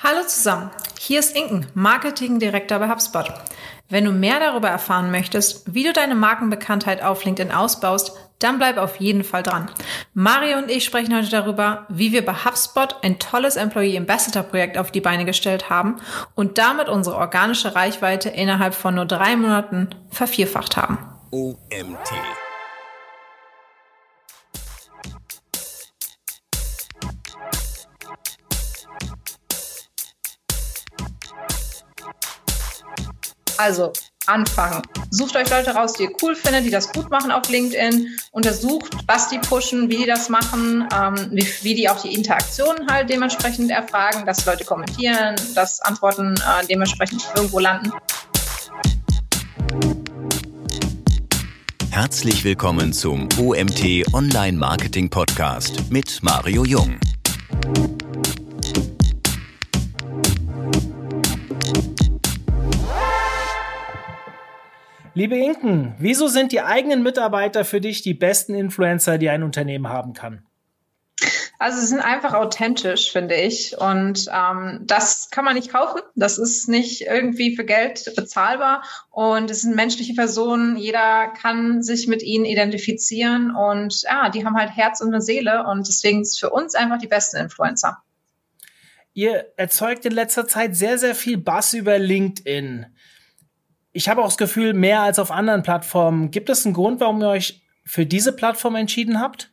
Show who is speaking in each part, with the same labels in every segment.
Speaker 1: Hallo zusammen, hier ist Inken, Marketing Direktor bei HubSpot. Wenn du mehr darüber erfahren möchtest, wie du deine Markenbekanntheit auf LinkedIn ausbaust, dann bleib auf jeden Fall dran. Mario und ich sprechen heute darüber, wie wir bei HubSpot ein tolles Employee Ambassador Projekt auf die Beine gestellt haben und damit unsere organische Reichweite innerhalb von nur drei Monaten vervierfacht haben.
Speaker 2: OMT
Speaker 1: Also anfangen. Sucht euch Leute raus, die ihr cool findet, die das gut machen auf LinkedIn. Untersucht, was die pushen, wie die das machen, ähm, wie, wie, die auch die Interaktionen halt dementsprechend erfragen, dass Leute kommentieren, dass Antworten äh, dementsprechend irgendwo landen.
Speaker 2: Herzlich willkommen zum OMT Online Marketing Podcast mit Mario Jung.
Speaker 3: Liebe Inken, wieso sind die eigenen Mitarbeiter für dich die besten Influencer, die ein Unternehmen haben kann?
Speaker 1: Also sie sind einfach authentisch, finde ich. Und ähm, das kann man nicht kaufen. Das ist nicht irgendwie für Geld bezahlbar. Und es sind menschliche Personen. Jeder kann sich mit ihnen identifizieren. Und ja, die haben halt Herz und eine Seele. Und deswegen ist es für uns einfach die besten Influencer.
Speaker 3: Ihr erzeugt in letzter Zeit sehr, sehr viel Bass über LinkedIn ich habe auch das Gefühl, mehr als auf anderen Plattformen. Gibt es einen Grund, warum ihr euch für diese Plattform entschieden habt?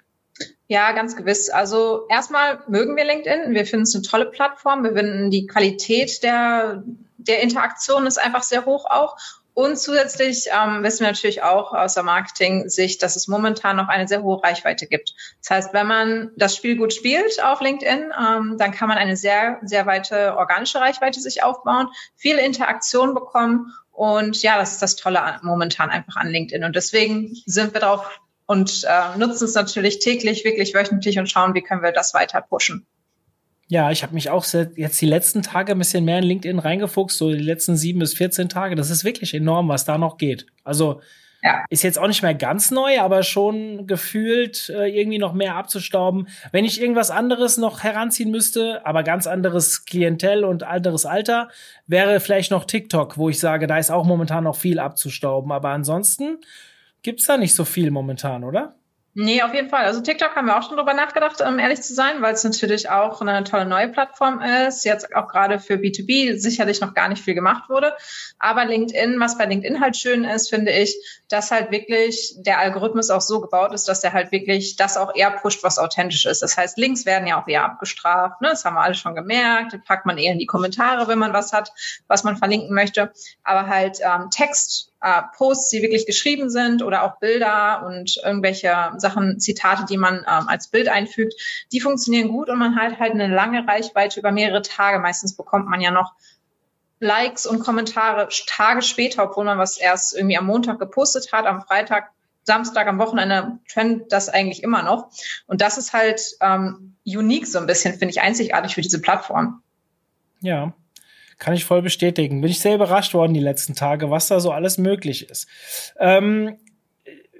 Speaker 1: Ja, ganz gewiss. Also erstmal mögen wir LinkedIn. Wir finden es eine tolle Plattform. Wir finden die Qualität der, der Interaktion ist einfach sehr hoch auch. Und zusätzlich ähm, wissen wir natürlich auch aus der Marketing-Sicht, dass es momentan noch eine sehr hohe Reichweite gibt. Das heißt, wenn man das Spiel gut spielt auf LinkedIn, ähm, dann kann man eine sehr, sehr weite organische Reichweite sich aufbauen, viele Interaktion bekommen und ja, das ist das Tolle momentan einfach an LinkedIn. Und deswegen sind wir drauf und äh, nutzen es natürlich täglich, wirklich wöchentlich und schauen, wie können wir das weiter pushen.
Speaker 3: Ja, ich habe mich auch jetzt die letzten Tage ein bisschen mehr in LinkedIn reingefuchst, so die letzten sieben bis 14 Tage. Das ist wirklich enorm, was da noch geht. Also ja. Ist jetzt auch nicht mehr ganz neu, aber schon gefühlt äh, irgendwie noch mehr abzustauben. Wenn ich irgendwas anderes noch heranziehen müsste, aber ganz anderes Klientel und anderes Alter, wäre vielleicht noch TikTok, wo ich sage, da ist auch momentan noch viel abzustauben. Aber ansonsten gibt's da nicht so viel momentan, oder?
Speaker 1: Nee, auf jeden Fall. Also TikTok haben wir auch schon drüber nachgedacht, um ehrlich zu sein, weil es natürlich auch eine tolle neue Plattform ist. Jetzt auch gerade für B2B sicherlich noch gar nicht viel gemacht wurde. Aber LinkedIn, was bei LinkedIn halt schön ist, finde ich, dass halt wirklich der Algorithmus auch so gebaut ist, dass er halt wirklich das auch eher pusht, was authentisch ist. Das heißt, Links werden ja auch eher abgestraft. Ne? Das haben wir alle schon gemerkt. Das packt man eher in die Kommentare, wenn man was hat, was man verlinken möchte. Aber halt ähm, Text äh, Posts, die wirklich geschrieben sind oder auch Bilder und irgendwelche Sachen, Zitate, die man ähm, als Bild einfügt, die funktionieren gut und man hat halt eine lange Reichweite über mehrere Tage. Meistens bekommt man ja noch Likes und Kommentare Tage später, obwohl man was erst irgendwie am Montag gepostet hat, am Freitag, Samstag, am Wochenende trendet das eigentlich immer noch. Und das ist halt ähm, unique so ein bisschen, finde ich, einzigartig für diese Plattform.
Speaker 3: Ja, kann ich voll bestätigen. Bin ich sehr überrascht worden die letzten Tage, was da so alles möglich ist. Ähm,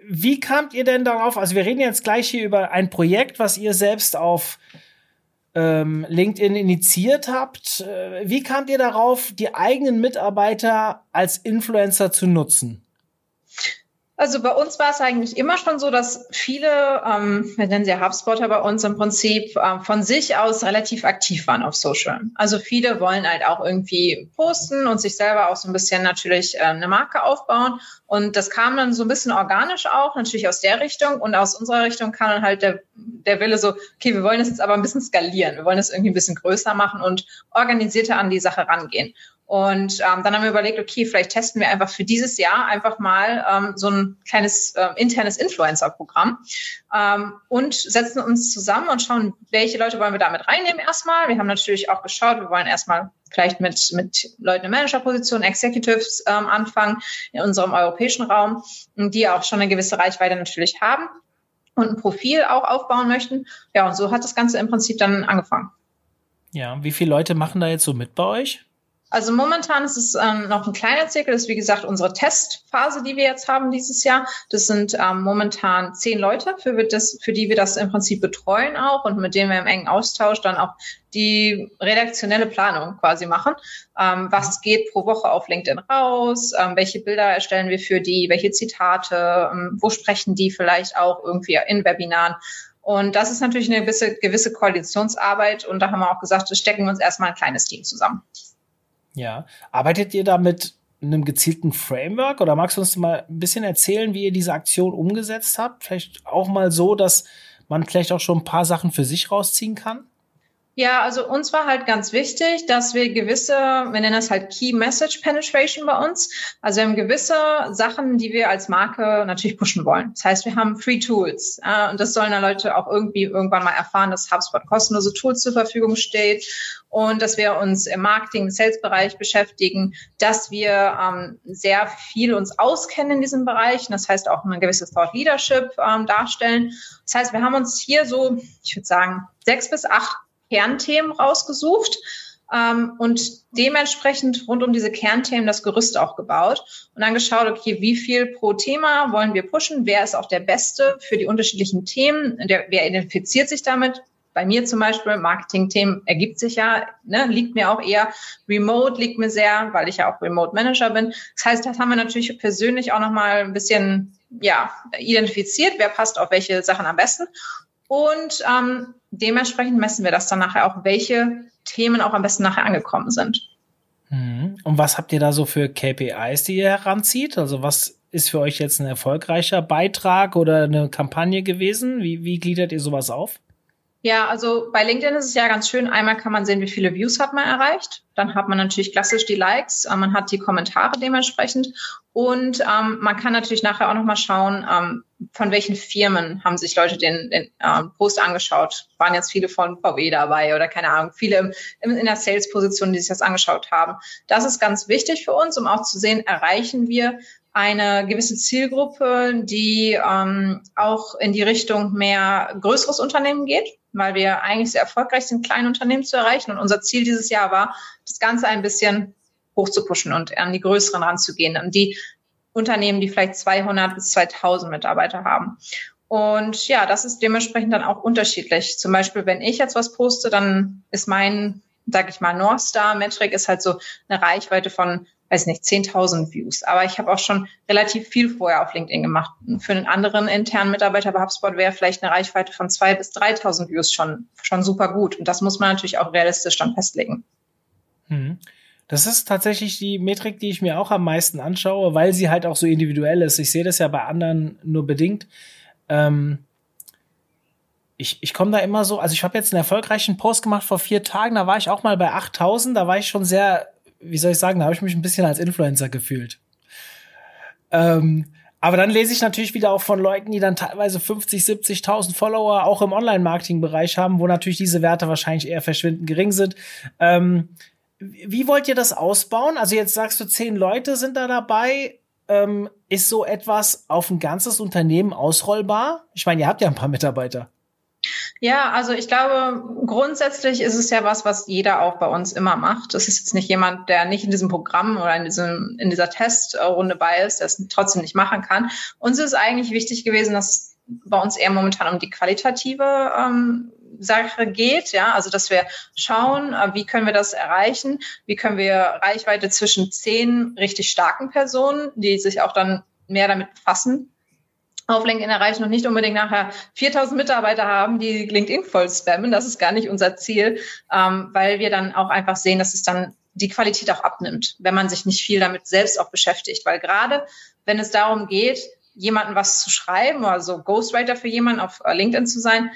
Speaker 3: wie kamt ihr denn darauf? Also wir reden jetzt gleich hier über ein Projekt, was ihr selbst auf ähm, LinkedIn initiiert habt. Äh, wie kamt ihr darauf, die eigenen Mitarbeiter als Influencer zu nutzen?
Speaker 1: Also bei uns war es eigentlich immer schon so, dass viele, ähm, wir nennen sie HubSpotter bei uns im Prinzip, äh, von sich aus relativ aktiv waren auf Social. Also viele wollen halt auch irgendwie posten und sich selber auch so ein bisschen natürlich äh, eine Marke aufbauen. Und das kam dann so ein bisschen organisch auch, natürlich aus der Richtung. Und aus unserer Richtung kam dann halt der, der Wille so, okay, wir wollen das jetzt aber ein bisschen skalieren. Wir wollen das irgendwie ein bisschen größer machen und organisierter an die Sache rangehen. Und ähm, dann haben wir überlegt, okay, vielleicht testen wir einfach für dieses Jahr einfach mal ähm, so ein kleines äh, internes Influencer-Programm ähm, und setzen uns zusammen und schauen, welche Leute wollen wir damit reinnehmen erstmal. Wir haben natürlich auch geschaut, wir wollen erstmal vielleicht mit, mit Leuten in Managerpositionen, Executives ähm, anfangen in unserem europäischen Raum, die auch schon eine gewisse Reichweite natürlich haben und ein Profil auch aufbauen möchten. Ja, und so hat das Ganze im Prinzip dann angefangen.
Speaker 3: Ja, wie viele Leute machen da jetzt so mit bei euch?
Speaker 1: Also momentan ist es ähm, noch ein kleiner Zirkel. Das ist wie gesagt unsere Testphase, die wir jetzt haben dieses Jahr. Das sind ähm, momentan zehn Leute, für, das, für die wir das im Prinzip betreuen auch und mit denen wir im engen Austausch dann auch die redaktionelle Planung quasi machen. Ähm, was geht pro Woche auf LinkedIn raus? Ähm, welche Bilder erstellen wir für die? Welche Zitate? Ähm, wo sprechen die vielleicht auch irgendwie in Webinaren? Und das ist natürlich eine gewisse, gewisse Koalitionsarbeit. Und da haben wir auch gesagt, stecken wir uns erstmal ein kleines Team zusammen.
Speaker 3: Ja. Arbeitet ihr da mit einem gezielten Framework oder magst du uns mal ein bisschen erzählen, wie ihr diese Aktion umgesetzt habt? Vielleicht auch mal so, dass man vielleicht auch schon ein paar Sachen für sich rausziehen kann?
Speaker 1: Ja, also uns war halt ganz wichtig, dass wir gewisse, wir nennen das halt Key Message Penetration bei uns. Also wir haben gewisse Sachen, die wir als Marke natürlich pushen wollen. Das heißt, wir haben Free Tools äh, und das sollen dann Leute auch irgendwie irgendwann mal erfahren, dass HubSpot kostenlose Tools zur Verfügung steht und dass wir uns im Marketing, Sales-Bereich beschäftigen, dass wir ähm, sehr viel uns auskennen in diesem Bereich. Das heißt auch eine gewisse Thought Leadership ähm, darstellen. Das heißt, wir haben uns hier so, ich würde sagen, sechs bis acht Kernthemen rausgesucht ähm, und dementsprechend rund um diese Kernthemen das Gerüst auch gebaut und dann geschaut, okay, wie viel pro Thema wollen wir pushen, wer ist auch der Beste für die unterschiedlichen Themen, der, wer identifiziert sich damit, bei mir zum Beispiel, Marketing-Themen ergibt sich ja, ne, liegt mir auch eher. Remote liegt mir sehr, weil ich ja auch Remote Manager bin. Das heißt, das haben wir natürlich persönlich auch nochmal ein bisschen, ja, identifiziert, wer passt auf welche Sachen am besten. Und ähm, dementsprechend messen wir das dann nachher auch, welche Themen auch am besten nachher angekommen sind.
Speaker 3: Mhm. Und was habt ihr da so für KPIs, die ihr heranzieht? Also was ist für euch jetzt ein erfolgreicher Beitrag oder eine Kampagne gewesen? Wie, wie gliedert ihr sowas auf?
Speaker 1: Ja, also bei LinkedIn ist es ja ganz schön. Einmal kann man sehen, wie viele Views hat man erreicht. Dann hat man natürlich klassisch die Likes, äh, man hat die Kommentare dementsprechend und ähm, man kann natürlich nachher auch nochmal schauen, ähm, von welchen Firmen haben sich Leute den, den ähm, Post angeschaut. Waren jetzt viele von VW dabei oder keine Ahnung, viele im, in der Sales-Position, die sich das angeschaut haben. Das ist ganz wichtig für uns, um auch zu sehen, erreichen wir eine gewisse Zielgruppe, die ähm, auch in die Richtung mehr größeres Unternehmen geht, weil wir eigentlich sehr erfolgreich sind, kleine Unternehmen zu erreichen. Und unser Ziel dieses Jahr war, das Ganze ein bisschen hochzupuschen und an die größeren ranzugehen, an die Unternehmen, die vielleicht 200 bis 2000 Mitarbeiter haben. Und ja, das ist dementsprechend dann auch unterschiedlich. Zum Beispiel, wenn ich jetzt was poste, dann ist mein, sag ich mal, North Star Metric ist halt so eine Reichweite von weiß nicht, 10.000 Views. Aber ich habe auch schon relativ viel vorher auf LinkedIn gemacht. Für einen anderen internen Mitarbeiter bei HubSpot wäre vielleicht eine Reichweite von 2.000 bis 3.000 Views schon, schon super gut. Und das muss man natürlich auch realistisch dann festlegen.
Speaker 3: Hm. Das ist tatsächlich die Metrik, die ich mir auch am meisten anschaue, weil sie halt auch so individuell ist. Ich sehe das ja bei anderen nur bedingt. Ähm ich, ich komme da immer so, also ich habe jetzt einen erfolgreichen Post gemacht vor vier Tagen, da war ich auch mal bei 8000, da war ich schon sehr wie soll ich sagen, da habe ich mich ein bisschen als Influencer gefühlt. Ähm, aber dann lese ich natürlich wieder auch von Leuten, die dann teilweise 50, 70.000 Follower auch im Online-Marketing-Bereich haben, wo natürlich diese Werte wahrscheinlich eher verschwindend gering sind. Ähm, wie wollt ihr das ausbauen? Also jetzt sagst du, zehn Leute sind da dabei. Ähm, ist so etwas auf ein ganzes Unternehmen ausrollbar? Ich meine, ihr habt ja ein paar Mitarbeiter.
Speaker 1: Ja, also ich glaube, grundsätzlich ist es ja was, was jeder auch bei uns immer macht. Das ist jetzt nicht jemand, der nicht in diesem Programm oder in, diesem, in dieser Testrunde bei ist, der es trotzdem nicht machen kann. Uns ist eigentlich wichtig gewesen, dass bei uns eher momentan um die qualitative ähm, Sache geht, ja, also dass wir schauen, äh, wie können wir das erreichen, wie können wir Reichweite zwischen zehn richtig starken Personen, die sich auch dann mehr damit befassen, auf LinkedIn erreichen und nicht unbedingt nachher 4000 Mitarbeiter haben, die LinkedIn voll spammen. Das ist gar nicht unser Ziel, ähm, weil wir dann auch einfach sehen, dass es dann die Qualität auch abnimmt, wenn man sich nicht viel damit selbst auch beschäftigt. Weil gerade wenn es darum geht, jemanden was zu schreiben oder so Ghostwriter für jemanden auf LinkedIn zu sein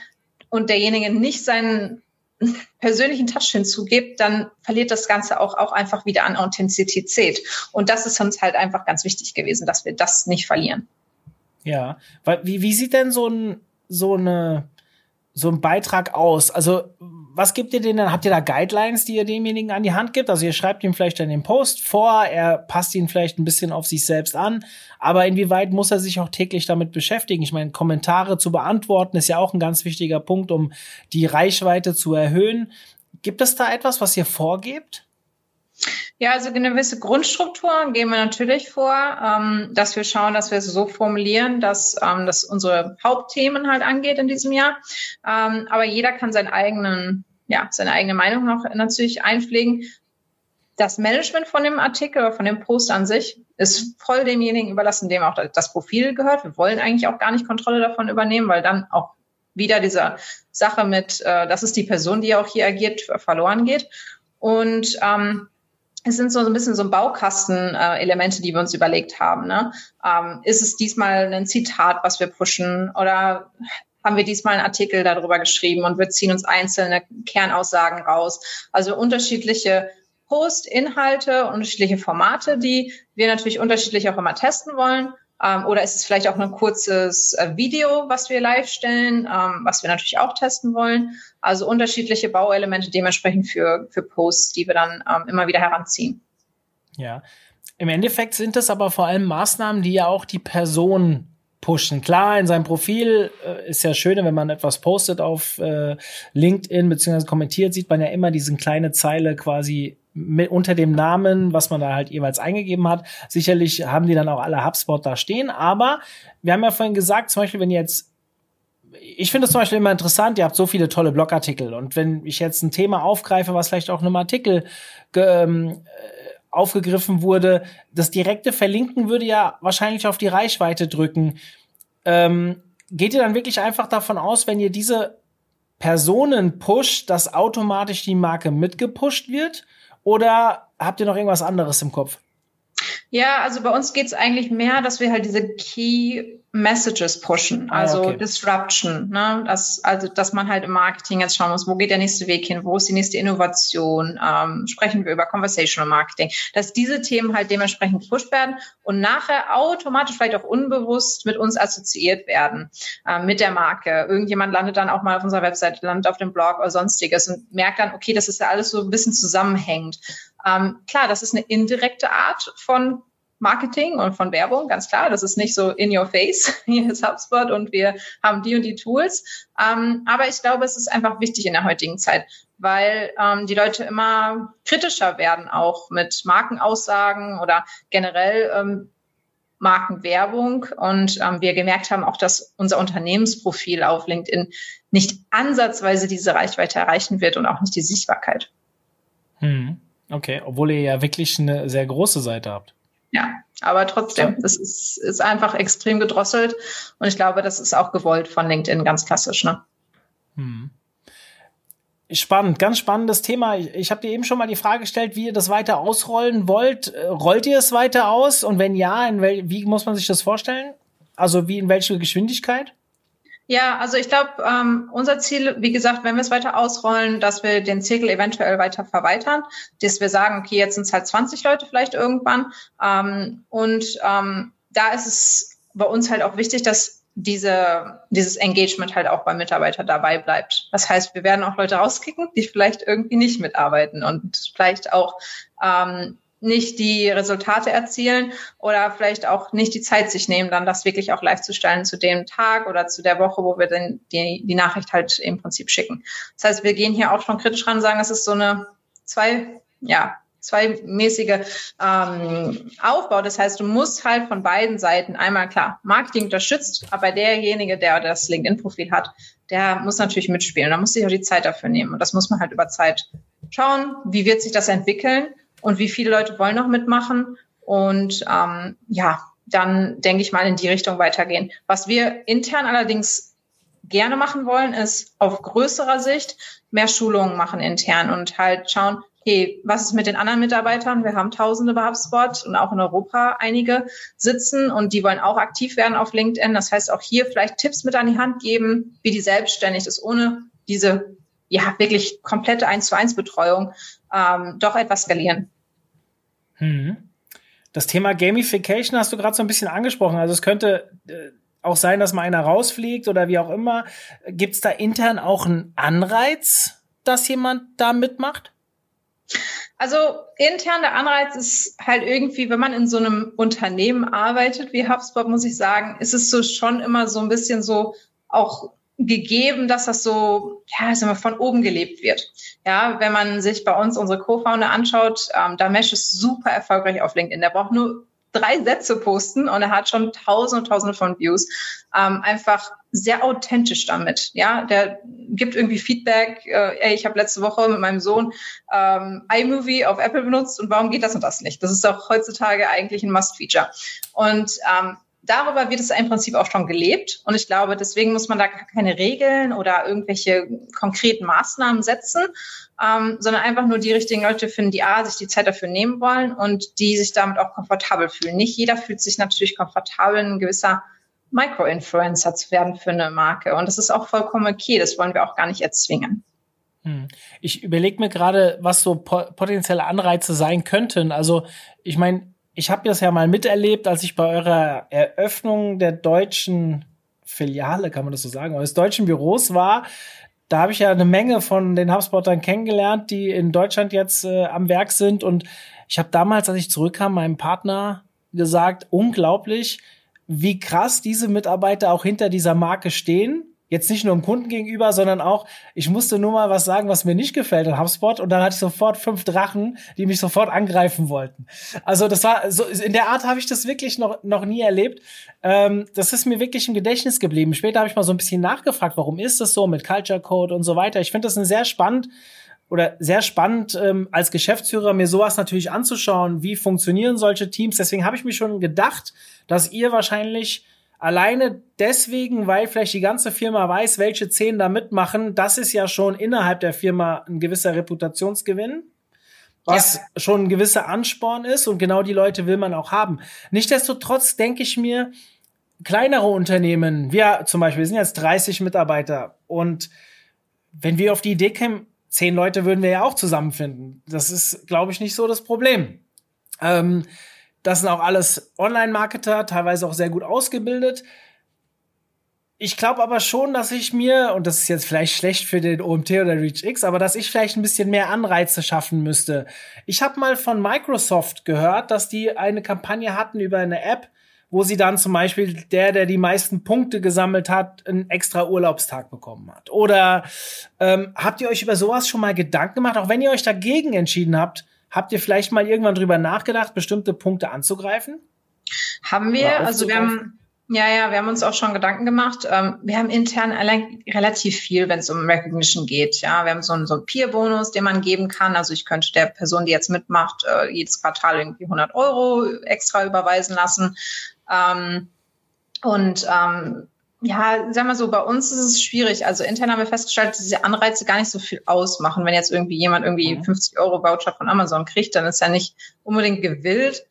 Speaker 1: und derjenige nicht seinen persönlichen Touch hinzugibt, dann verliert das Ganze auch, auch einfach wieder an Authentizität. Und das ist uns halt einfach ganz wichtig gewesen, dass wir das nicht verlieren.
Speaker 3: Ja, weil wie, wie sieht denn so ein so eine so ein Beitrag aus? Also was gibt ihr denn dann? Habt ihr da Guidelines, die ihr demjenigen an die Hand gibt? Also ihr schreibt ihm vielleicht dann den Post vor, er passt ihn vielleicht ein bisschen auf sich selbst an, aber inwieweit muss er sich auch täglich damit beschäftigen? Ich meine, Kommentare zu beantworten ist ja auch ein ganz wichtiger Punkt, um die Reichweite zu erhöhen. Gibt es da etwas, was ihr vorgebt?
Speaker 1: Ja, also gewisse Grundstrukturen geben wir natürlich vor, ähm, dass wir schauen, dass wir es so formulieren, dass ähm, das unsere Hauptthemen halt angeht in diesem Jahr. Ähm, aber jeder kann seinen eigenen, ja, seine eigene Meinung noch natürlich einpflegen. Das Management von dem Artikel oder von dem Post an sich ist voll demjenigen überlassen, dem auch das Profil gehört. Wir wollen eigentlich auch gar nicht Kontrolle davon übernehmen, weil dann auch wieder diese Sache mit, äh, das ist die Person, die auch hier agiert, verloren geht. Und ähm, es sind so ein bisschen so Baukasten-Elemente, die wir uns überlegt haben. Ne? Ähm, ist es diesmal ein Zitat, was wir pushen oder haben wir diesmal einen Artikel darüber geschrieben und wir ziehen uns einzelne Kernaussagen raus. Also unterschiedliche Post-Inhalte, unterschiedliche Formate, die wir natürlich unterschiedlich auch immer testen wollen. Ähm, oder ist es vielleicht auch ein kurzes äh, Video, was wir live stellen, ähm, was wir natürlich auch testen wollen. Also unterschiedliche Bauelemente dementsprechend für, für Posts, die wir dann ähm, immer wieder heranziehen.
Speaker 3: Ja. Im Endeffekt sind das aber vor allem Maßnahmen, die ja auch die Person pushen. Klar, in seinem Profil äh, ist ja schön, wenn man etwas postet auf äh, LinkedIn beziehungsweise kommentiert, sieht man ja immer diese kleine Zeile quasi mit, unter dem Namen, was man da halt jeweils eingegeben hat. Sicherlich haben die dann auch alle HubSpot da stehen, aber wir haben ja vorhin gesagt, zum Beispiel, wenn jetzt ich finde es zum Beispiel immer interessant, ihr habt so viele tolle Blogartikel und wenn ich jetzt ein Thema aufgreife, was vielleicht auch in einem Artikel ähm, aufgegriffen wurde, das direkte Verlinken würde ja wahrscheinlich auf die Reichweite drücken. Ähm, geht ihr dann wirklich einfach davon aus, wenn ihr diese Personen pusht, dass automatisch die Marke mitgepusht wird? Oder habt ihr noch irgendwas anderes im Kopf?
Speaker 1: Ja, also bei uns geht es eigentlich mehr, dass wir halt diese Key Messages pushen, ah, also ah, okay. Disruption, ne? Das, also dass man halt im Marketing jetzt schauen muss, wo geht der nächste Weg hin, wo ist die nächste Innovation, ähm, sprechen wir über Conversational Marketing, dass diese Themen halt dementsprechend gepusht werden und nachher automatisch vielleicht auch unbewusst mit uns assoziiert werden, äh, mit der Marke. Irgendjemand landet dann auch mal auf unserer Website, landet auf dem Blog oder sonstiges und merkt dann, okay, das ist ja alles so ein bisschen zusammenhängend. Ähm, klar, das ist eine indirekte Art von Marketing und von Werbung, ganz klar. Das ist nicht so in your face. Hier ist HubSpot und wir haben die und die Tools. Ähm, aber ich glaube, es ist einfach wichtig in der heutigen Zeit, weil ähm, die Leute immer kritischer werden, auch mit Markenaussagen oder generell ähm, Markenwerbung. Und ähm, wir gemerkt haben auch, dass unser Unternehmensprofil auf LinkedIn nicht ansatzweise diese Reichweite erreichen wird und auch nicht die Sichtbarkeit.
Speaker 3: Hm. Okay, obwohl ihr ja wirklich eine sehr große Seite habt.
Speaker 1: Ja, aber trotzdem, es ist, ist einfach extrem gedrosselt und ich glaube, das ist auch gewollt von LinkedIn ganz klassisch. Ne? Hm.
Speaker 3: Spannend, ganz spannendes Thema. Ich, ich habe dir eben schon mal die Frage gestellt, wie ihr das weiter ausrollen wollt. Äh, rollt ihr es weiter aus? Und wenn ja, in wel wie muss man sich das vorstellen? Also wie in welcher Geschwindigkeit?
Speaker 1: Ja, also ich glaube, ähm, unser Ziel, wie gesagt, wenn wir es weiter ausrollen, dass wir den Zirkel eventuell weiter verweitern, dass wir sagen, okay, jetzt sind es halt 20 Leute vielleicht irgendwann. Ähm, und ähm, da ist es bei uns halt auch wichtig, dass diese, dieses Engagement halt auch beim Mitarbeiter dabei bleibt. Das heißt, wir werden auch Leute rauskicken, die vielleicht irgendwie nicht mitarbeiten und vielleicht auch ähm, nicht die Resultate erzielen oder vielleicht auch nicht die Zeit sich nehmen, dann das wirklich auch live zu stellen zu dem Tag oder zu der Woche, wo wir dann die, die Nachricht halt im Prinzip schicken. Das heißt, wir gehen hier auch schon kritisch ran, sagen, es ist so eine zwei, ja, zweimäßige ähm, Aufbau. Das heißt, du musst halt von beiden Seiten einmal klar Marketing unterstützt, aber derjenige, der das LinkedIn-Profil hat, der muss natürlich mitspielen. Da muss sich auch die Zeit dafür nehmen. Und das muss man halt über Zeit schauen. Wie wird sich das entwickeln? Und wie viele Leute wollen noch mitmachen. Und ähm, ja, dann denke ich mal in die Richtung weitergehen. Was wir intern allerdings gerne machen wollen, ist auf größerer Sicht mehr Schulungen machen intern und halt schauen, okay, was ist mit den anderen Mitarbeitern? Wir haben Tausende bei HubSpot und auch in Europa einige sitzen und die wollen auch aktiv werden auf LinkedIn. Das heißt, auch hier vielleicht Tipps mit an die Hand geben, wie die selbstständig ist, ohne diese ja wirklich komplette 1 zu 1 Betreuung ähm, doch etwas skalieren.
Speaker 3: Hm. Das Thema Gamification hast du gerade so ein bisschen angesprochen. Also es könnte äh, auch sein, dass mal einer rausfliegt oder wie auch immer. Gibt es da intern auch einen Anreiz, dass jemand da mitmacht?
Speaker 1: Also intern der Anreiz ist halt irgendwie, wenn man in so einem Unternehmen arbeitet wie HubSpot, muss ich sagen, ist es so schon immer so ein bisschen so auch gegeben, dass das so, ja, sagen wir, von oben gelebt wird. Ja, wenn man sich bei uns unsere Co-Founder anschaut, ähm, da Mesh ist super erfolgreich auf LinkedIn. Der braucht nur drei Sätze posten und er hat schon tausende tausende von Views. Ähm, einfach sehr authentisch damit. Ja, der gibt irgendwie Feedback. Äh, ey, ich habe letzte Woche mit meinem Sohn ähm, iMovie auf Apple benutzt und warum geht das und das nicht? Das ist doch heutzutage eigentlich ein Must-Feature. Und ähm, darüber wird es im Prinzip auch schon gelebt. Und ich glaube, deswegen muss man da keine Regeln oder irgendwelche konkreten Maßnahmen setzen, ähm, sondern einfach nur die richtigen Leute finden, die A, sich die Zeit dafür nehmen wollen und die sich damit auch komfortabel fühlen. Nicht jeder fühlt sich natürlich komfortabel, ein gewisser Micro-Influencer zu werden für eine Marke. Und das ist auch vollkommen okay. Das wollen wir auch gar nicht erzwingen.
Speaker 3: Hm. Ich überlege mir gerade, was so potenzielle Anreize sein könnten. Also, ich meine, ich habe das ja mal miterlebt, als ich bei eurer Eröffnung der deutschen Filiale, kann man das so sagen, eures deutschen Büros war. Da habe ich ja eine Menge von den HubSpottern kennengelernt, die in Deutschland jetzt äh, am Werk sind. Und ich habe damals, als ich zurückkam, meinem Partner gesagt, unglaublich, wie krass diese Mitarbeiter auch hinter dieser Marke stehen Jetzt nicht nur dem Kunden gegenüber, sondern auch, ich musste nur mal was sagen, was mir nicht gefällt in HubSpot und dann hatte ich sofort fünf Drachen, die mich sofort angreifen wollten. Also das war so, in der Art habe ich das wirklich noch, noch nie erlebt. Ähm, das ist mir wirklich im Gedächtnis geblieben. Später habe ich mal so ein bisschen nachgefragt, warum ist das so mit Culture Code und so weiter. Ich finde das ein sehr spannend oder sehr spannend ähm, als Geschäftsführer mir sowas natürlich anzuschauen, wie funktionieren solche Teams. Deswegen habe ich mir schon gedacht, dass ihr wahrscheinlich Alleine deswegen, weil vielleicht die ganze Firma weiß, welche zehn da mitmachen, das ist ja schon innerhalb der Firma ein gewisser Reputationsgewinn, was ja. schon ein gewisser Ansporn ist und genau die Leute will man auch haben. Nichtsdestotrotz denke ich mir, kleinere Unternehmen, wir zum Beispiel, wir sind jetzt 30 Mitarbeiter und wenn wir auf die Idee kämen, zehn Leute würden wir ja auch zusammenfinden. Das ist, glaube ich, nicht so das Problem. Ähm, das sind auch alles Online-Marketer, teilweise auch sehr gut ausgebildet. Ich glaube aber schon, dass ich mir, und das ist jetzt vielleicht schlecht für den OMT oder ReachX, aber dass ich vielleicht ein bisschen mehr Anreize schaffen müsste. Ich habe mal von Microsoft gehört, dass die eine Kampagne hatten über eine App, wo sie dann zum Beispiel der, der die meisten Punkte gesammelt hat, einen extra Urlaubstag bekommen hat. Oder ähm, habt ihr euch über sowas schon mal Gedanken gemacht, auch wenn ihr euch dagegen entschieden habt, Habt ihr vielleicht mal irgendwann drüber nachgedacht, bestimmte Punkte anzugreifen?
Speaker 1: Haben wir, also wir haben, ja, ja, wir haben uns auch schon Gedanken gemacht. Ähm, wir haben intern allein relativ viel, wenn es um Recognition geht. Ja, wir haben so einen, so einen Peer-Bonus, den man geben kann. Also ich könnte der Person, die jetzt mitmacht, äh, jedes Quartal irgendwie 100 Euro extra überweisen lassen. Ähm, und ähm, ja, sag mal so, bei uns ist es schwierig. Also intern haben wir festgestellt, dass diese Anreize gar nicht so viel ausmachen. Wenn jetzt irgendwie jemand irgendwie 50 mhm. Euro Voucher von Amazon kriegt, dann ist er nicht unbedingt gewillt,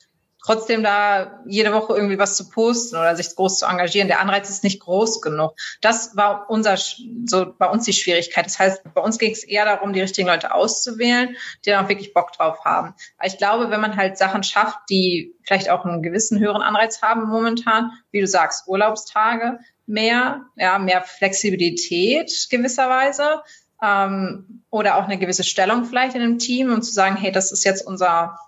Speaker 1: trotzdem da jede Woche irgendwie was zu posten oder sich groß zu engagieren. Der Anreiz ist nicht groß genug. Das war unser, so bei uns die Schwierigkeit. Das heißt, bei uns ging es eher darum, die richtigen Leute auszuwählen, die dann auch wirklich Bock drauf haben. Ich glaube, wenn man halt Sachen schafft, die vielleicht auch einen gewissen höheren Anreiz haben momentan, wie du sagst, Urlaubstage, mehr, ja, mehr Flexibilität gewisserweise ähm, oder auch eine gewisse Stellung vielleicht in einem Team, um zu sagen, hey, das ist jetzt unser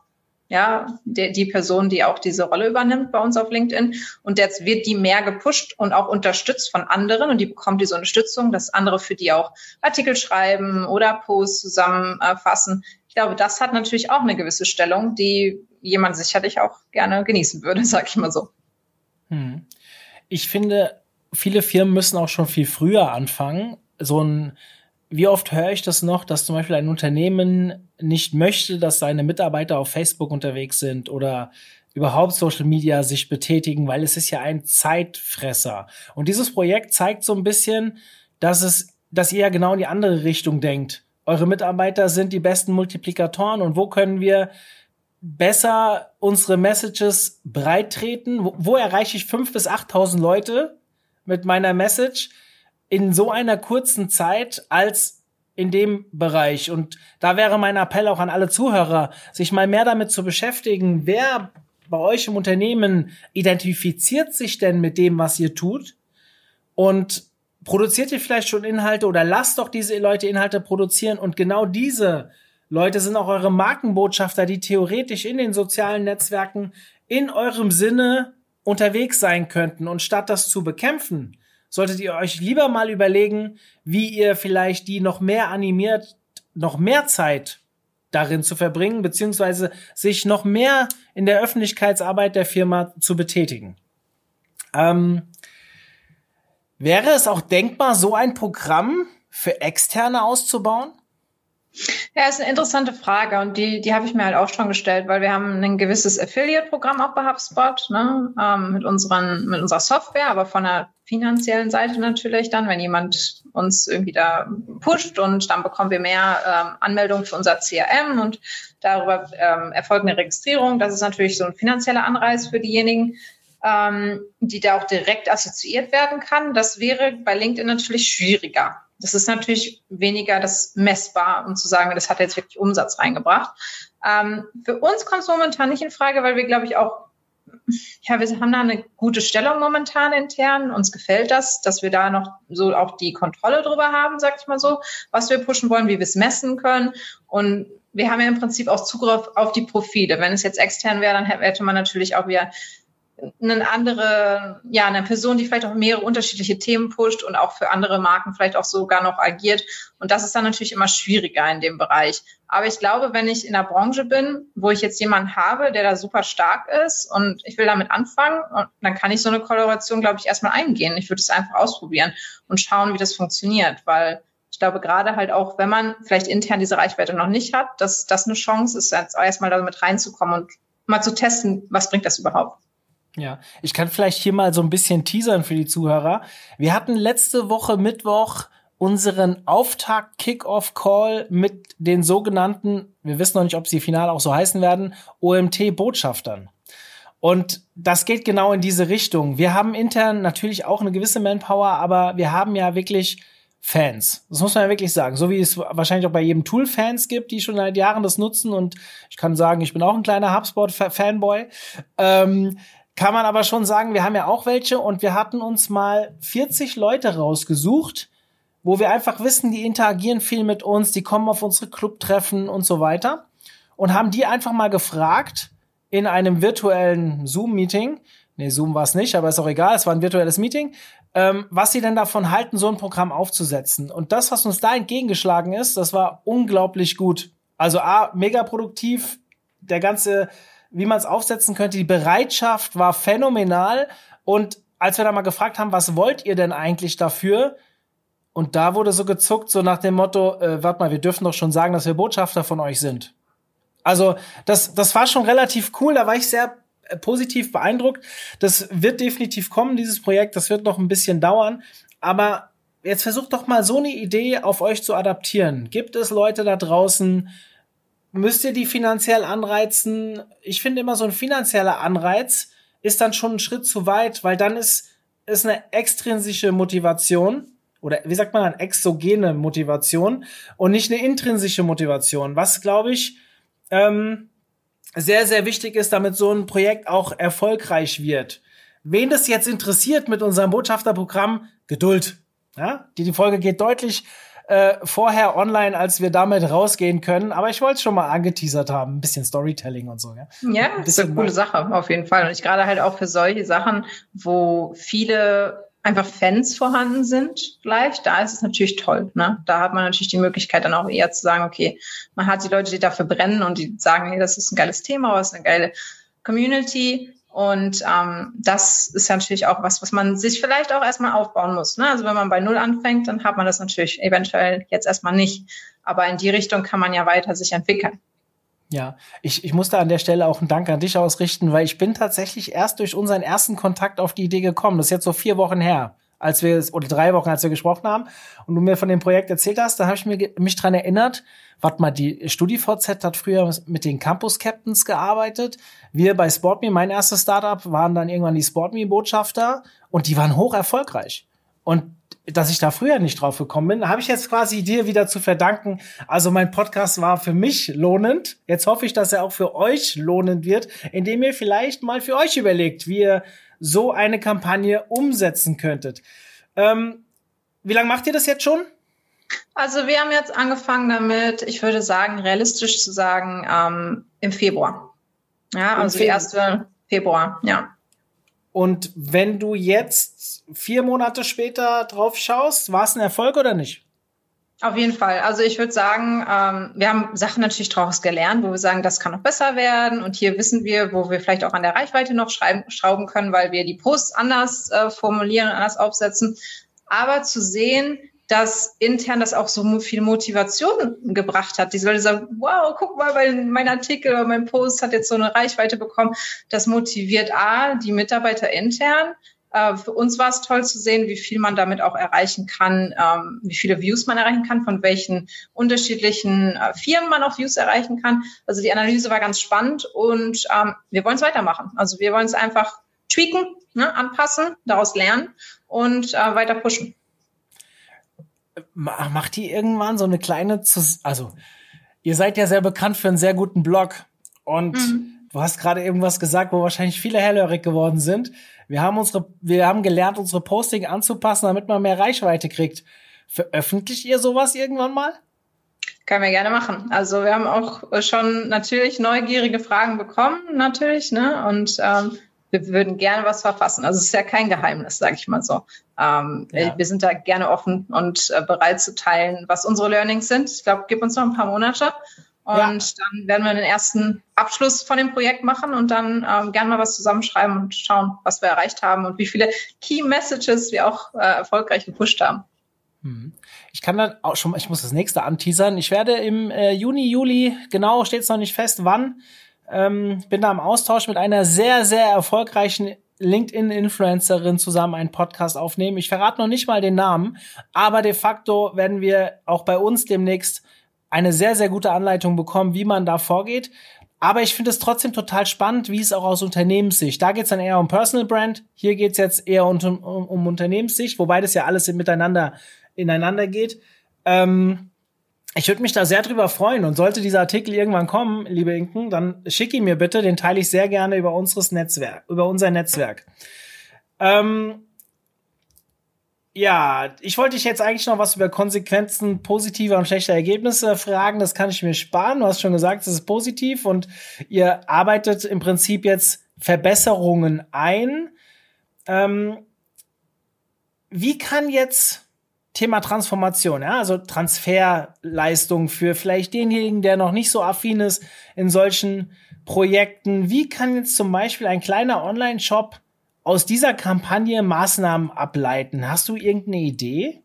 Speaker 1: ja, die, die Person, die auch diese Rolle übernimmt bei uns auf LinkedIn. Und jetzt wird die mehr gepusht und auch unterstützt von anderen und die bekommt diese Unterstützung, dass andere für die auch Artikel schreiben oder Posts zusammenfassen. Ich glaube, das hat natürlich auch eine gewisse Stellung, die jemand sicherlich auch gerne genießen würde, sag ich mal so.
Speaker 3: Hm. Ich finde, viele Firmen müssen auch schon viel früher anfangen. So ein, wie oft höre ich das noch, dass zum Beispiel ein Unternehmen nicht möchte, dass seine Mitarbeiter auf Facebook unterwegs sind oder überhaupt Social Media sich betätigen, weil es ist ja ein Zeitfresser. Und dieses Projekt zeigt so ein bisschen, dass es, dass ihr ja genau in die andere Richtung denkt. Eure Mitarbeiter sind die besten Multiplikatoren und wo können wir besser unsere Messages breit treten? Wo, wo erreiche ich fünf bis achttausend Leute mit meiner Message in so einer kurzen Zeit als in dem Bereich. Und da wäre mein Appell auch an alle Zuhörer, sich mal mehr damit zu beschäftigen, wer bei euch im Unternehmen identifiziert sich denn mit dem, was ihr tut? Und produziert ihr vielleicht schon Inhalte oder lasst doch diese Leute Inhalte produzieren und genau diese Leute sind auch eure Markenbotschafter, die theoretisch in den sozialen Netzwerken in eurem Sinne unterwegs sein könnten. Und statt das zu bekämpfen, solltet ihr euch lieber mal überlegen, wie ihr vielleicht die noch mehr animiert, noch mehr Zeit darin zu verbringen, beziehungsweise sich noch mehr in der Öffentlichkeitsarbeit der Firma zu betätigen. Ähm, wäre es auch denkbar, so ein Programm für Externe auszubauen?
Speaker 1: Ja, ist eine interessante Frage und die, die habe ich mir halt auch schon gestellt, weil wir haben ein gewisses Affiliate-Programm auch bei HubSpot ne, ähm, mit, unseren, mit unserer Software, aber von der finanziellen Seite natürlich dann, wenn jemand uns irgendwie da pusht und dann bekommen wir mehr ähm, Anmeldungen für unser CRM und darüber ähm, erfolgt eine Registrierung. Das ist natürlich so ein finanzieller Anreiz für diejenigen, ähm, die da auch direkt assoziiert werden kann. Das wäre bei LinkedIn natürlich schwieriger. Das ist natürlich weniger das messbar, um zu sagen, das hat jetzt wirklich Umsatz reingebracht. Ähm, für uns kommt es momentan nicht in Frage, weil wir, glaube ich, auch, ja, wir haben da eine gute Stellung momentan intern. Uns gefällt das, dass wir da noch so auch die Kontrolle drüber haben, sag ich mal so, was wir pushen wollen, wie wir es messen können. Und wir haben ja im Prinzip auch Zugriff auf die Profile. Wenn es jetzt extern wäre, dann hätte man natürlich auch wieder eine andere, ja, eine Person, die vielleicht auch mehrere unterschiedliche Themen pusht und auch für andere Marken vielleicht auch sogar noch agiert. Und das ist dann natürlich immer schwieriger in dem Bereich. Aber ich glaube, wenn ich in der Branche bin, wo ich jetzt jemanden habe, der da super stark ist und ich will damit anfangen, dann kann ich so eine Kollaboration, glaube ich, erstmal eingehen. Ich würde es einfach ausprobieren und schauen, wie das funktioniert, weil ich glaube, gerade halt auch, wenn man vielleicht intern diese Reichweite noch nicht hat, dass das eine Chance ist, jetzt erstmal damit reinzukommen und mal zu testen, was bringt das überhaupt.
Speaker 3: Ja, ich kann vielleicht hier mal so ein bisschen teasern für die Zuhörer. Wir hatten letzte Woche Mittwoch unseren Auftakt-Kick-Off-Call mit den sogenannten, wir wissen noch nicht, ob sie final auch so heißen werden, OMT-Botschaftern. Und das geht genau in diese Richtung. Wir haben intern natürlich auch eine gewisse Manpower, aber wir haben ja wirklich Fans. Das muss man ja wirklich sagen. So wie es wahrscheinlich auch bei jedem Tool Fans gibt, die schon seit Jahren das nutzen. Und ich kann sagen, ich bin auch ein kleiner HubSpot-Fanboy. Ähm, kann man aber schon sagen, wir haben ja auch welche und wir hatten uns mal 40 Leute rausgesucht, wo wir einfach wissen, die interagieren viel mit uns, die kommen auf unsere Clubtreffen und so weiter und haben die einfach mal gefragt in einem virtuellen Zoom-Meeting, nee, Zoom war es nicht, aber ist auch egal, es war ein virtuelles Meeting, ähm, was sie denn davon halten, so ein Programm aufzusetzen. Und das, was uns da entgegengeschlagen ist, das war unglaublich gut. Also A, mega produktiv, der ganze wie man es aufsetzen könnte. Die Bereitschaft war phänomenal. Und als wir da mal gefragt haben, was wollt ihr denn eigentlich dafür? Und da wurde so gezuckt, so nach dem Motto, äh, warte mal, wir dürfen doch schon sagen, dass wir Botschafter von euch sind. Also das, das war schon relativ cool, da war ich sehr äh, positiv beeindruckt. Das wird definitiv kommen, dieses Projekt, das wird noch ein bisschen dauern. Aber jetzt versucht doch mal so eine Idee auf euch zu adaptieren. Gibt es Leute da draußen, müsst ihr die finanziell anreizen? Ich finde immer so ein finanzieller Anreiz ist dann schon ein Schritt zu weit, weil dann ist, ist eine extrinsische Motivation oder wie sagt man dann, exogene Motivation und nicht eine intrinsische Motivation, was glaube ich ähm, sehr, sehr wichtig ist, damit so ein Projekt auch erfolgreich wird. Wen das jetzt interessiert mit unserem Botschafterprogramm, Geduld. Ja, die, die Folge geht deutlich äh, vorher online, als wir damit rausgehen können. Aber ich wollte es schon mal angeteasert haben, ein bisschen Storytelling und so. Ja,
Speaker 1: ja
Speaker 3: ein
Speaker 1: ist eine coole Sache, auf jeden Fall. Und ich gerade halt auch für solche Sachen, wo viele einfach Fans vorhanden sind, vielleicht, da ist es natürlich toll. Ne? Da hat man natürlich die Möglichkeit dann auch eher zu sagen, okay, man hat die Leute, die dafür brennen und die sagen, hey, das ist ein geiles Thema, was ist eine geile Community und ähm, das ist natürlich auch was, was man sich vielleicht auch erstmal aufbauen muss. Ne? Also wenn man bei Null anfängt, dann hat man das natürlich eventuell jetzt erstmal nicht. Aber in die Richtung kann man ja weiter sich entwickeln.
Speaker 3: Ja, ich, ich muss da an der Stelle auch einen Dank an dich ausrichten, weil ich bin tatsächlich erst durch unseren ersten Kontakt auf die Idee gekommen. Das ist jetzt so vier Wochen her, als wir, oder drei Wochen, als wir gesprochen haben und du mir von dem Projekt erzählt hast, da habe ich mir, mich dran erinnert, warte mal, die StudiVZ hat früher mit den Campus Captains gearbeitet. Wir bei SportMe, mein erstes Startup, waren dann irgendwann die SportMe-Botschafter und die waren hoch erfolgreich. Und dass ich da früher nicht drauf gekommen bin, habe ich jetzt quasi dir wieder zu verdanken. Also mein Podcast war für mich lohnend. Jetzt hoffe ich, dass er auch für euch lohnend wird, indem ihr vielleicht mal für euch überlegt, wie ihr so eine Kampagne umsetzen könntet. Ähm, wie lange macht ihr das jetzt schon?
Speaker 1: Also wir haben jetzt angefangen damit, ich würde sagen, realistisch zu sagen, ähm, im Februar. Ja, Im also Februar. erste Februar, ja.
Speaker 3: Und wenn du jetzt vier Monate später drauf schaust, war es ein Erfolg oder nicht?
Speaker 1: Auf jeden Fall. Also ich würde sagen, ähm, wir haben Sachen natürlich daraus gelernt, wo wir sagen, das kann noch besser werden. Und hier wissen wir, wo wir vielleicht auch an der Reichweite noch schreiben, schrauben können, weil wir die Posts anders äh, formulieren anders aufsetzen. Aber zu sehen, dass intern das auch so viel Motivation gebracht hat. Die Leute sagen, wow, guck mal, mein, mein Artikel oder mein Post hat jetzt so eine Reichweite bekommen. Das motiviert A, die Mitarbeiter intern, äh, für uns war es toll zu sehen, wie viel man damit auch erreichen kann, ähm, wie viele Views man erreichen kann, von welchen unterschiedlichen äh, Firmen man auch Views erreichen kann. Also die Analyse war ganz spannend und ähm, wir wollen es weitermachen. Also wir wollen es einfach tweaken, ne, anpassen, daraus lernen und äh, weiter pushen.
Speaker 3: Macht ihr irgendwann so eine kleine, Zus also ihr seid ja sehr bekannt für einen sehr guten Blog und mhm. Du hast gerade irgendwas gesagt, wo wahrscheinlich viele hellhörig geworden sind. Wir haben unsere, wir haben gelernt, unsere Posting anzupassen, damit man mehr Reichweite kriegt. Veröffentlicht ihr sowas irgendwann mal?
Speaker 1: Können wir gerne machen. Also wir haben auch schon natürlich neugierige Fragen bekommen, natürlich, ne? Und ähm, wir würden gerne was verfassen. Also es ist ja kein Geheimnis, sage ich mal so. Ähm, ja. Wir sind da gerne offen und äh, bereit zu teilen, was unsere Learnings sind. Ich glaube, gib uns noch ein paar Monate und ja. dann werden wir den ersten Abschluss von dem Projekt machen und dann ähm, gerne mal was zusammenschreiben und schauen, was wir erreicht haben und wie viele Key Messages wir auch äh, erfolgreich gepusht haben.
Speaker 3: Mhm. Ich kann dann auch schon, ich muss das nächste anteasern. Ich werde im äh, Juni, Juli, genau steht es noch nicht fest, wann, ähm, bin da im Austausch mit einer sehr, sehr erfolgreichen LinkedIn-Influencerin zusammen einen Podcast aufnehmen. Ich verrate noch nicht mal den Namen, aber de facto werden wir auch bei uns demnächst eine sehr, sehr gute Anleitung bekommen, wie man da vorgeht. Aber ich finde es trotzdem total spannend, wie es auch aus Unternehmenssicht. Da geht es dann eher um Personal Brand, hier geht es jetzt eher um, um, um, Unternehmenssicht, wobei das ja alles miteinander ineinander geht. Ähm, ich würde mich da sehr drüber freuen und sollte dieser Artikel irgendwann kommen, liebe Inken, dann schick ihn mir bitte, den teile ich sehr gerne über unseres Netzwerk, über unser Netzwerk. Ähm, ja, ich wollte dich jetzt eigentlich noch was über Konsequenzen positiver und schlechter Ergebnisse fragen. Das kann ich mir sparen. Du hast schon gesagt, es ist positiv und ihr arbeitet im Prinzip jetzt Verbesserungen ein. Ähm, wie kann jetzt Thema Transformation, ja, also Transferleistung für vielleicht denjenigen, der noch nicht so affin ist in solchen Projekten, wie kann jetzt zum Beispiel ein kleiner Online-Shop aus dieser Kampagne Maßnahmen ableiten? Hast du irgendeine Idee?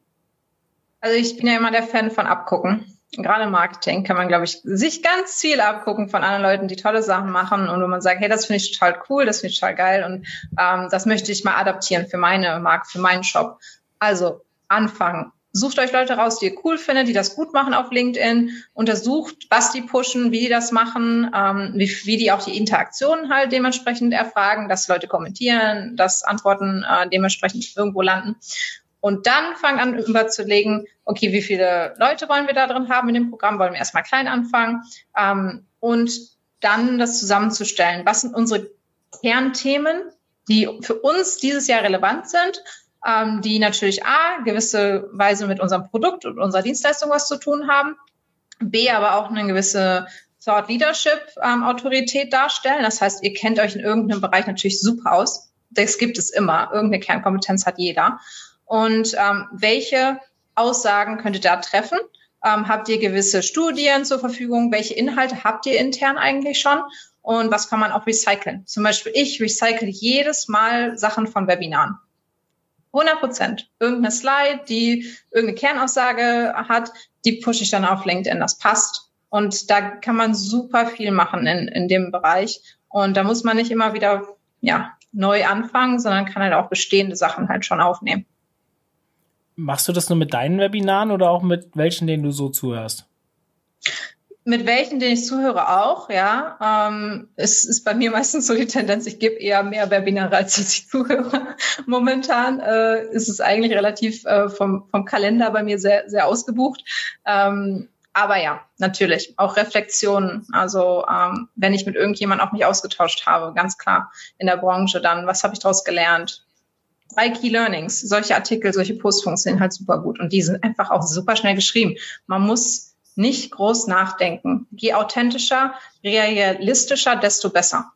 Speaker 1: Also ich bin ja immer der Fan von Abgucken. Gerade im Marketing kann man, glaube ich, sich ganz viel abgucken von anderen Leuten, die tolle Sachen machen und wo man sagt, hey, das finde ich total cool, das finde ich total geil und ähm, das möchte ich mal adaptieren für meine Marke, für meinen Shop. Also anfangen, Sucht euch Leute raus, die ihr cool findet, die das gut machen auf LinkedIn. Untersucht, was die pushen, wie die das machen, ähm, wie, wie die auch die Interaktionen halt dementsprechend erfragen, dass Leute kommentieren, dass Antworten äh, dementsprechend irgendwo landen. Und dann fangen an überzulegen, okay, wie viele Leute wollen wir da drin haben in dem Programm? Wollen wir erstmal klein anfangen? Ähm, und dann das zusammenzustellen. Was sind unsere Kernthemen, die für uns dieses Jahr relevant sind ähm, die natürlich A, gewisse Weise mit unserem Produkt und unserer Dienstleistung was zu tun haben, B, aber auch eine gewisse Thought Leadership ähm, Autorität darstellen. Das heißt, ihr kennt euch in irgendeinem Bereich natürlich super aus. Das gibt es immer. Irgendeine Kernkompetenz hat jeder. Und ähm, welche Aussagen könnt ihr da treffen? Ähm, habt ihr gewisse Studien zur Verfügung? Welche Inhalte habt ihr intern eigentlich schon? Und was kann man auch recyceln? Zum Beispiel ich recycle jedes Mal Sachen von Webinaren. 100 Prozent. Irgendeine Slide, die irgendeine Kernaussage hat, die pushe ich dann auf LinkedIn. Das passt. Und da kann man super viel machen in, in dem Bereich. Und da muss man nicht immer wieder, ja, neu anfangen, sondern kann halt auch bestehende Sachen halt schon aufnehmen.
Speaker 3: Machst du das nur mit deinen Webinaren oder auch mit welchen, denen du so zuhörst?
Speaker 1: Mit welchen, denen ich zuhöre, auch, ja. Ähm, es ist bei mir meistens so die Tendenz, ich gebe eher mehr Webinare, als dass ich zuhöre. Momentan äh, ist es eigentlich relativ äh, vom, vom Kalender bei mir sehr, sehr ausgebucht. Ähm, aber ja, natürlich, auch Reflexionen. Also ähm, wenn ich mit irgendjemand auch mich ausgetauscht habe, ganz klar in der Branche, dann was habe ich daraus gelernt? Drei Key Learnings. Solche Artikel, solche Posts funktionieren halt super gut und die sind einfach auch super schnell geschrieben. Man muss nicht groß nachdenken. Je authentischer, realistischer, desto besser.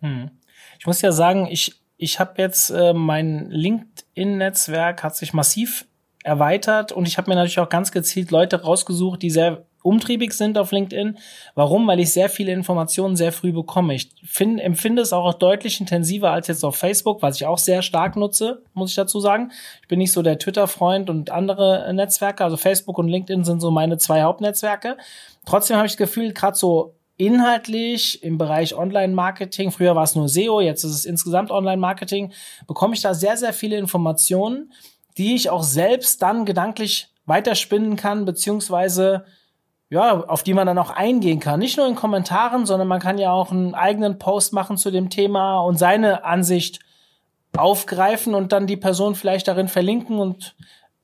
Speaker 3: Hm. Ich muss ja sagen, ich ich habe jetzt äh, mein LinkedIn-Netzwerk hat sich massiv erweitert und ich habe mir natürlich auch ganz gezielt Leute rausgesucht, die sehr umtriebig sind auf LinkedIn. Warum? Weil ich sehr viele Informationen sehr früh bekomme. Ich find, empfinde es auch deutlich intensiver als jetzt auf Facebook, was ich auch sehr stark nutze, muss ich dazu sagen. Ich bin nicht so der Twitter-Freund und andere Netzwerke. Also Facebook und LinkedIn sind so meine zwei Hauptnetzwerke. Trotzdem habe ich das Gefühl, gerade so inhaltlich im Bereich Online-Marketing, früher war es nur SEO, jetzt ist es insgesamt Online-Marketing, bekomme ich da sehr, sehr viele Informationen, die ich auch selbst dann gedanklich weiterspinnen kann, beziehungsweise ja, auf die man dann auch eingehen kann. Nicht nur in Kommentaren, sondern man kann ja auch einen eigenen Post machen zu dem Thema und seine Ansicht aufgreifen und dann die Person vielleicht darin verlinken und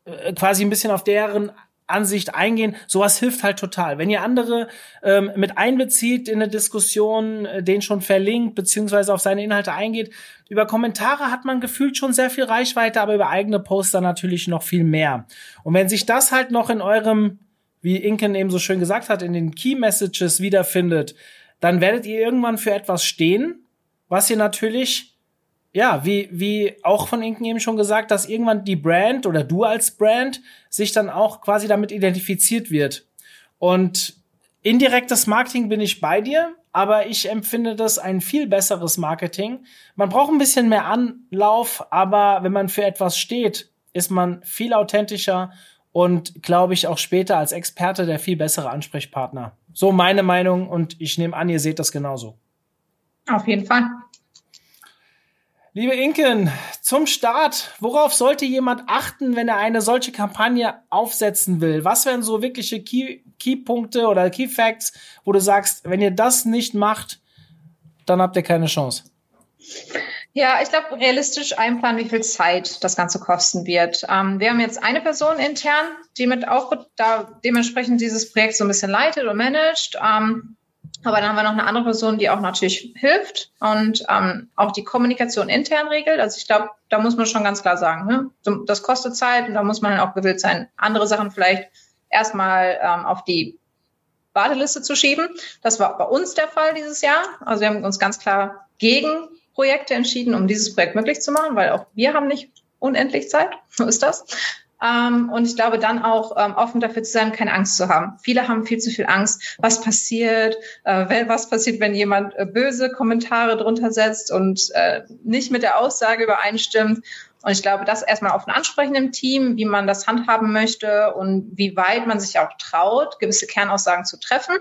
Speaker 3: äh, quasi ein bisschen auf deren Ansicht eingehen. Sowas hilft halt total. Wenn ihr andere ähm, mit einbezieht in eine Diskussion, äh, den schon verlinkt, beziehungsweise auf seine Inhalte eingeht, über Kommentare hat man gefühlt schon sehr viel Reichweite, aber über eigene Poster natürlich noch viel mehr. Und wenn sich das halt noch in eurem wie Inken eben so schön gesagt hat, in den Key Messages wiederfindet, dann werdet ihr irgendwann für etwas stehen, was ihr natürlich, ja, wie, wie auch von Inken eben schon gesagt, dass irgendwann die Brand oder du als Brand sich dann auch quasi damit identifiziert wird. Und indirektes Marketing bin ich bei dir, aber ich empfinde das ein viel besseres Marketing. Man braucht ein bisschen mehr Anlauf, aber wenn man für etwas steht, ist man viel authentischer und glaube ich auch später als Experte der viel bessere Ansprechpartner. So meine Meinung und ich nehme an, ihr seht das genauso.
Speaker 1: Auf jeden Fall.
Speaker 3: Liebe Inken, zum Start, worauf sollte jemand achten, wenn er eine solche Kampagne aufsetzen will? Was wären so wirkliche Key, Keypunkte oder Key Facts, wo du sagst, wenn ihr das nicht macht, dann habt ihr keine Chance?
Speaker 1: Ja, ich glaube, realistisch einplanen, wie viel Zeit das Ganze kosten wird. Ähm, wir haben jetzt eine Person intern, die mit auch da dementsprechend dieses Projekt so ein bisschen leitet und managt. Ähm, aber dann haben wir noch eine andere Person, die auch natürlich hilft und ähm, auch die Kommunikation intern regelt. Also ich glaube, da muss man schon ganz klar sagen, ne? das kostet Zeit und da muss man dann auch gewillt sein, andere Sachen vielleicht erstmal ähm, auf die Warteliste zu schieben. Das war bei uns der Fall dieses Jahr. Also wir haben uns ganz klar gegen Projekte entschieden, um dieses Projekt möglich zu machen, weil auch wir haben nicht unendlich Zeit. So ist das. Ähm, und ich glaube dann auch ähm, offen dafür zu sein, keine Angst zu haben. Viele haben viel zu viel Angst, was passiert, äh, was passiert, wenn jemand äh, böse Kommentare drunter setzt und äh, nicht mit der Aussage übereinstimmt. Und ich glaube, das erstmal offen ansprechen im Team, wie man das handhaben möchte und wie weit man sich auch traut, gewisse Kernaussagen zu treffen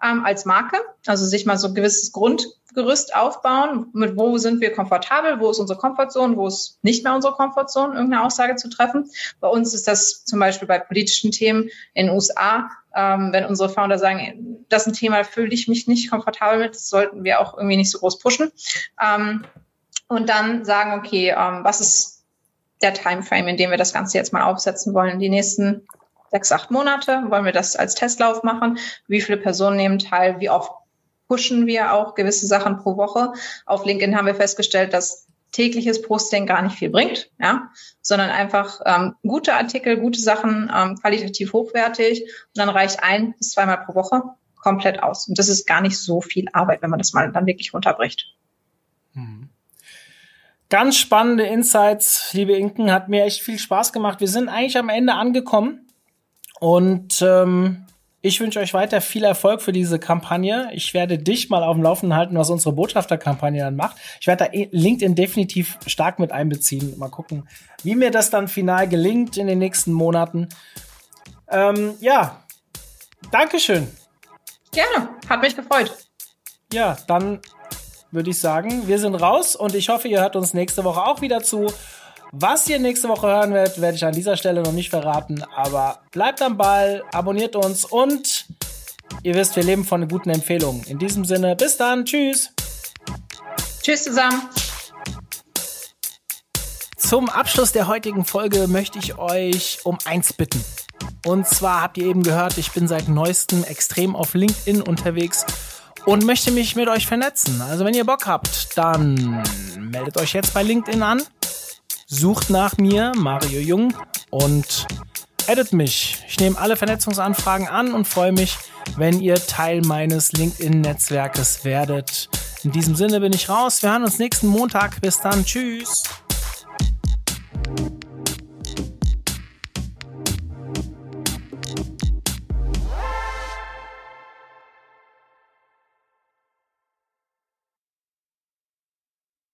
Speaker 1: ähm, als Marke. Also sich mal so ein gewisses Grundgerüst aufbauen, mit wo sind wir komfortabel, wo ist unsere Komfortzone, wo ist nicht mehr unsere Komfortzone, irgendeine Aussage zu treffen. Bei uns ist das zum Beispiel bei politischen Themen in den USA, ähm, wenn unsere Founder sagen, das ist ein Thema, fühle ich mich nicht komfortabel mit, das sollten wir auch irgendwie nicht so groß pushen. Ähm, und dann sagen, okay, ähm, was ist der Timeframe, in dem wir das Ganze jetzt mal aufsetzen wollen. Die nächsten sechs, acht Monate wollen wir das als Testlauf machen. Wie viele Personen nehmen teil? Wie oft pushen wir auch gewisse Sachen pro Woche? Auf LinkedIn haben wir festgestellt, dass tägliches Posting gar nicht viel bringt, ja, sondern einfach ähm, gute Artikel, gute Sachen, ähm, qualitativ hochwertig und dann reicht ein bis zweimal pro Woche komplett aus. Und das ist gar nicht so viel Arbeit, wenn man das mal dann wirklich runterbricht.
Speaker 3: Mhm. Ganz spannende Insights, liebe Inken, hat mir echt viel Spaß gemacht. Wir sind eigentlich am Ende angekommen und ähm, ich wünsche euch weiter viel Erfolg für diese Kampagne. Ich werde dich mal auf dem Laufenden halten, was unsere Botschafterkampagne dann macht. Ich werde da LinkedIn definitiv stark mit einbeziehen. Mal gucken, wie mir das dann final gelingt in den nächsten Monaten. Ähm, ja, Dankeschön.
Speaker 1: Gerne, hat mich gefreut.
Speaker 3: Ja, dann würde ich sagen, wir sind raus und ich hoffe, ihr hört uns nächste Woche auch wieder zu. Was ihr nächste Woche hören werdet, werde ich an dieser Stelle noch nicht verraten, aber bleibt am Ball, abonniert uns und ihr wisst, wir leben von guten Empfehlungen. In diesem Sinne, bis dann, tschüss.
Speaker 1: Tschüss zusammen.
Speaker 3: Zum Abschluss der heutigen Folge möchte ich euch um eins bitten. Und zwar habt ihr eben gehört, ich bin seit neuestem extrem auf LinkedIn unterwegs und möchte mich mit euch vernetzen. Also wenn ihr Bock habt, dann meldet euch jetzt bei LinkedIn an, sucht nach mir, Mario Jung, und addet mich. Ich nehme alle Vernetzungsanfragen an und freue mich, wenn ihr Teil meines LinkedIn-Netzwerkes werdet. In diesem Sinne bin ich raus. Wir hören uns nächsten Montag. Bis dann. Tschüss.